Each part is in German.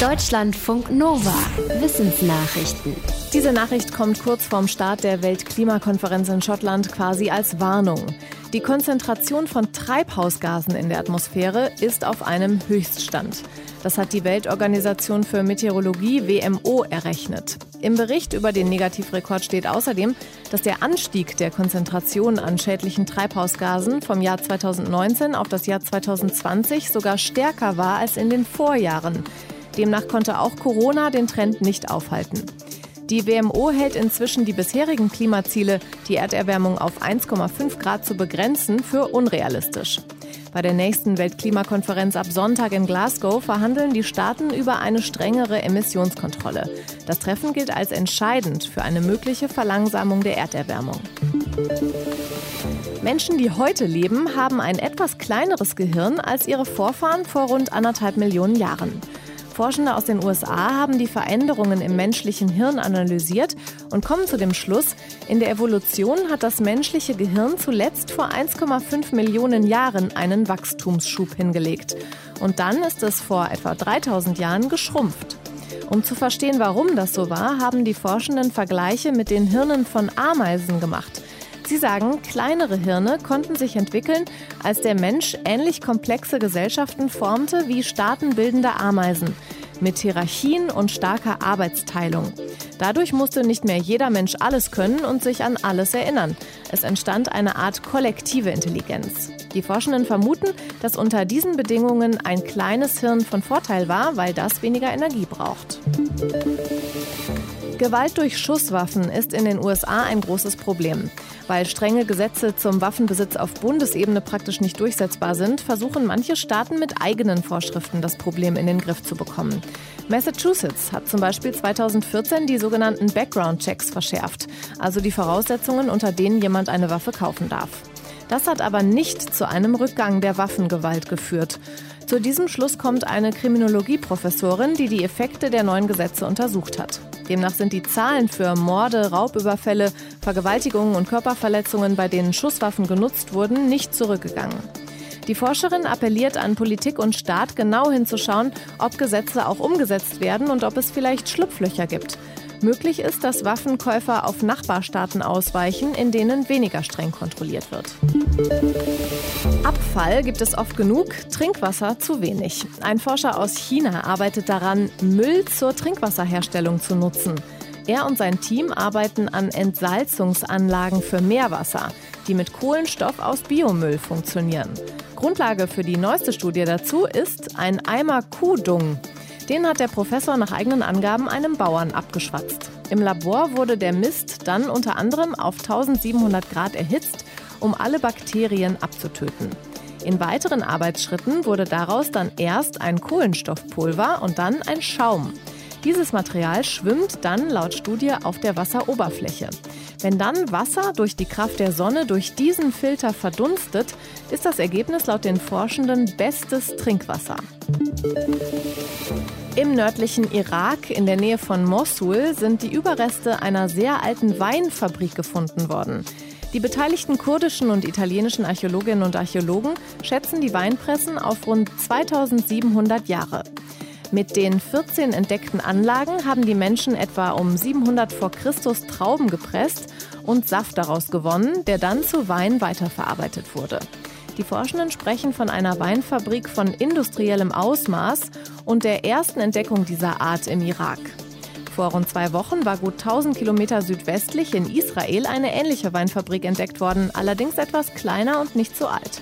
Deutschlandfunk Nova. Wissensnachrichten. Diese Nachricht kommt kurz vorm Start der Weltklimakonferenz in Schottland quasi als Warnung. Die Konzentration von Treibhausgasen in der Atmosphäre ist auf einem Höchststand. Das hat die Weltorganisation für Meteorologie WMO errechnet. Im Bericht über den Negativrekord steht außerdem, dass der Anstieg der Konzentration an schädlichen Treibhausgasen vom Jahr 2019 auf das Jahr 2020 sogar stärker war als in den Vorjahren. Demnach konnte auch Corona den Trend nicht aufhalten. Die WMO hält inzwischen die bisherigen Klimaziele, die Erderwärmung auf 1,5 Grad zu begrenzen, für unrealistisch. Bei der nächsten Weltklimakonferenz ab Sonntag in Glasgow verhandeln die Staaten über eine strengere Emissionskontrolle. Das Treffen gilt als entscheidend für eine mögliche Verlangsamung der Erderwärmung. Menschen, die heute leben, haben ein etwas kleineres Gehirn als ihre Vorfahren vor rund anderthalb Millionen Jahren. Forschende aus den USA haben die Veränderungen im menschlichen Hirn analysiert und kommen zu dem Schluss, in der Evolution hat das menschliche Gehirn zuletzt vor 1,5 Millionen Jahren einen Wachstumsschub hingelegt. Und dann ist es vor etwa 3000 Jahren geschrumpft. Um zu verstehen, warum das so war, haben die Forschenden Vergleiche mit den Hirnen von Ameisen gemacht. Sie sagen, kleinere Hirne konnten sich entwickeln, als der Mensch ähnlich komplexe Gesellschaften formte wie staatenbildende Ameisen mit Hierarchien und starker Arbeitsteilung. Dadurch musste nicht mehr jeder Mensch alles können und sich an alles erinnern. Es entstand eine Art kollektive Intelligenz. Die Forschenden vermuten, dass unter diesen Bedingungen ein kleines Hirn von Vorteil war, weil das weniger Energie braucht. Gewalt durch Schusswaffen ist in den USA ein großes Problem. Weil strenge Gesetze zum Waffenbesitz auf Bundesebene praktisch nicht durchsetzbar sind, versuchen manche Staaten mit eigenen Vorschriften das Problem in den Griff zu bekommen. Massachusetts hat zum Beispiel 2014 die sogenannten Background-Checks verschärft, also die Voraussetzungen, unter denen jemand eine Waffe kaufen darf. Das hat aber nicht zu einem Rückgang der Waffengewalt geführt. Zu diesem Schluss kommt eine Kriminologieprofessorin, die die Effekte der neuen Gesetze untersucht hat. Demnach sind die Zahlen für Morde, Raubüberfälle, Vergewaltigungen und Körperverletzungen, bei denen Schusswaffen genutzt wurden, nicht zurückgegangen. Die Forscherin appelliert an Politik und Staat, genau hinzuschauen, ob Gesetze auch umgesetzt werden und ob es vielleicht Schlupflöcher gibt. Möglich ist, dass Waffenkäufer auf Nachbarstaaten ausweichen, in denen weniger streng kontrolliert wird. Abfall gibt es oft genug, Trinkwasser zu wenig. Ein Forscher aus China arbeitet daran, Müll zur Trinkwasserherstellung zu nutzen. Er und sein Team arbeiten an Entsalzungsanlagen für Meerwasser, die mit Kohlenstoff aus Biomüll funktionieren. Grundlage für die neueste Studie dazu ist ein Eimer Kuhdung. Den hat der Professor nach eigenen Angaben einem Bauern abgeschwatzt. Im Labor wurde der Mist dann unter anderem auf 1700 Grad erhitzt, um alle Bakterien abzutöten. In weiteren Arbeitsschritten wurde daraus dann erst ein Kohlenstoffpulver und dann ein Schaum. Dieses Material schwimmt dann laut Studie auf der Wasseroberfläche. Wenn dann Wasser durch die Kraft der Sonne durch diesen Filter verdunstet, ist das Ergebnis laut den Forschenden bestes Trinkwasser. Im nördlichen Irak, in der Nähe von Mosul, sind die Überreste einer sehr alten Weinfabrik gefunden worden. Die beteiligten kurdischen und italienischen Archäologinnen und Archäologen schätzen die Weinpressen auf rund 2700 Jahre. Mit den 14 entdeckten Anlagen haben die Menschen etwa um 700 vor Christus Trauben gepresst und Saft daraus gewonnen, der dann zu Wein weiterverarbeitet wurde. Die Forschenden sprechen von einer Weinfabrik von industriellem Ausmaß und der ersten Entdeckung dieser Art im Irak. Vor rund zwei Wochen war gut 1000 Kilometer südwestlich in Israel eine ähnliche Weinfabrik entdeckt worden, allerdings etwas kleiner und nicht so alt.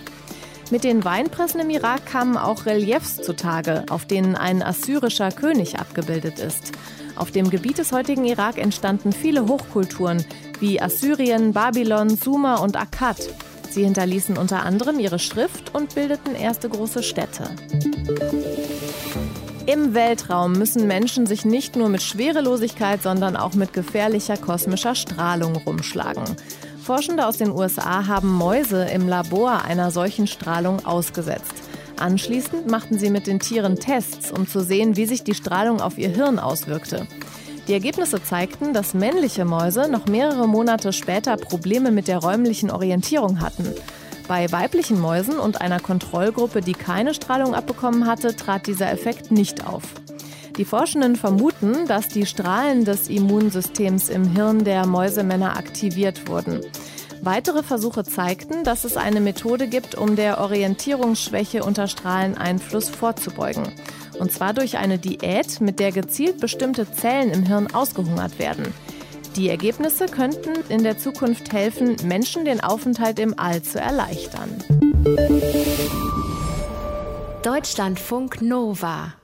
Mit den Weinpressen im Irak kamen auch Reliefs zutage, auf denen ein assyrischer König abgebildet ist. Auf dem Gebiet des heutigen Irak entstanden viele Hochkulturen wie Assyrien, Babylon, Sumer und Akkad. Sie hinterließen unter anderem ihre Schrift und bildeten erste große Städte. Im Weltraum müssen Menschen sich nicht nur mit Schwerelosigkeit, sondern auch mit gefährlicher kosmischer Strahlung rumschlagen. Forschende aus den USA haben Mäuse im Labor einer solchen Strahlung ausgesetzt. Anschließend machten sie mit den Tieren Tests, um zu sehen, wie sich die Strahlung auf ihr Hirn auswirkte. Die Ergebnisse zeigten, dass männliche Mäuse noch mehrere Monate später Probleme mit der räumlichen Orientierung hatten. Bei weiblichen Mäusen und einer Kontrollgruppe, die keine Strahlung abbekommen hatte, trat dieser Effekt nicht auf. Die Forschenden vermuten, dass die Strahlen des Immunsystems im Hirn der Mäusemänner aktiviert wurden. Weitere Versuche zeigten, dass es eine Methode gibt, um der Orientierungsschwäche unter Strahleneinfluss vorzubeugen. Und zwar durch eine Diät, mit der gezielt bestimmte Zellen im Hirn ausgehungert werden. Die Ergebnisse könnten in der Zukunft helfen, Menschen den Aufenthalt im All zu erleichtern. Deutschlandfunk Nova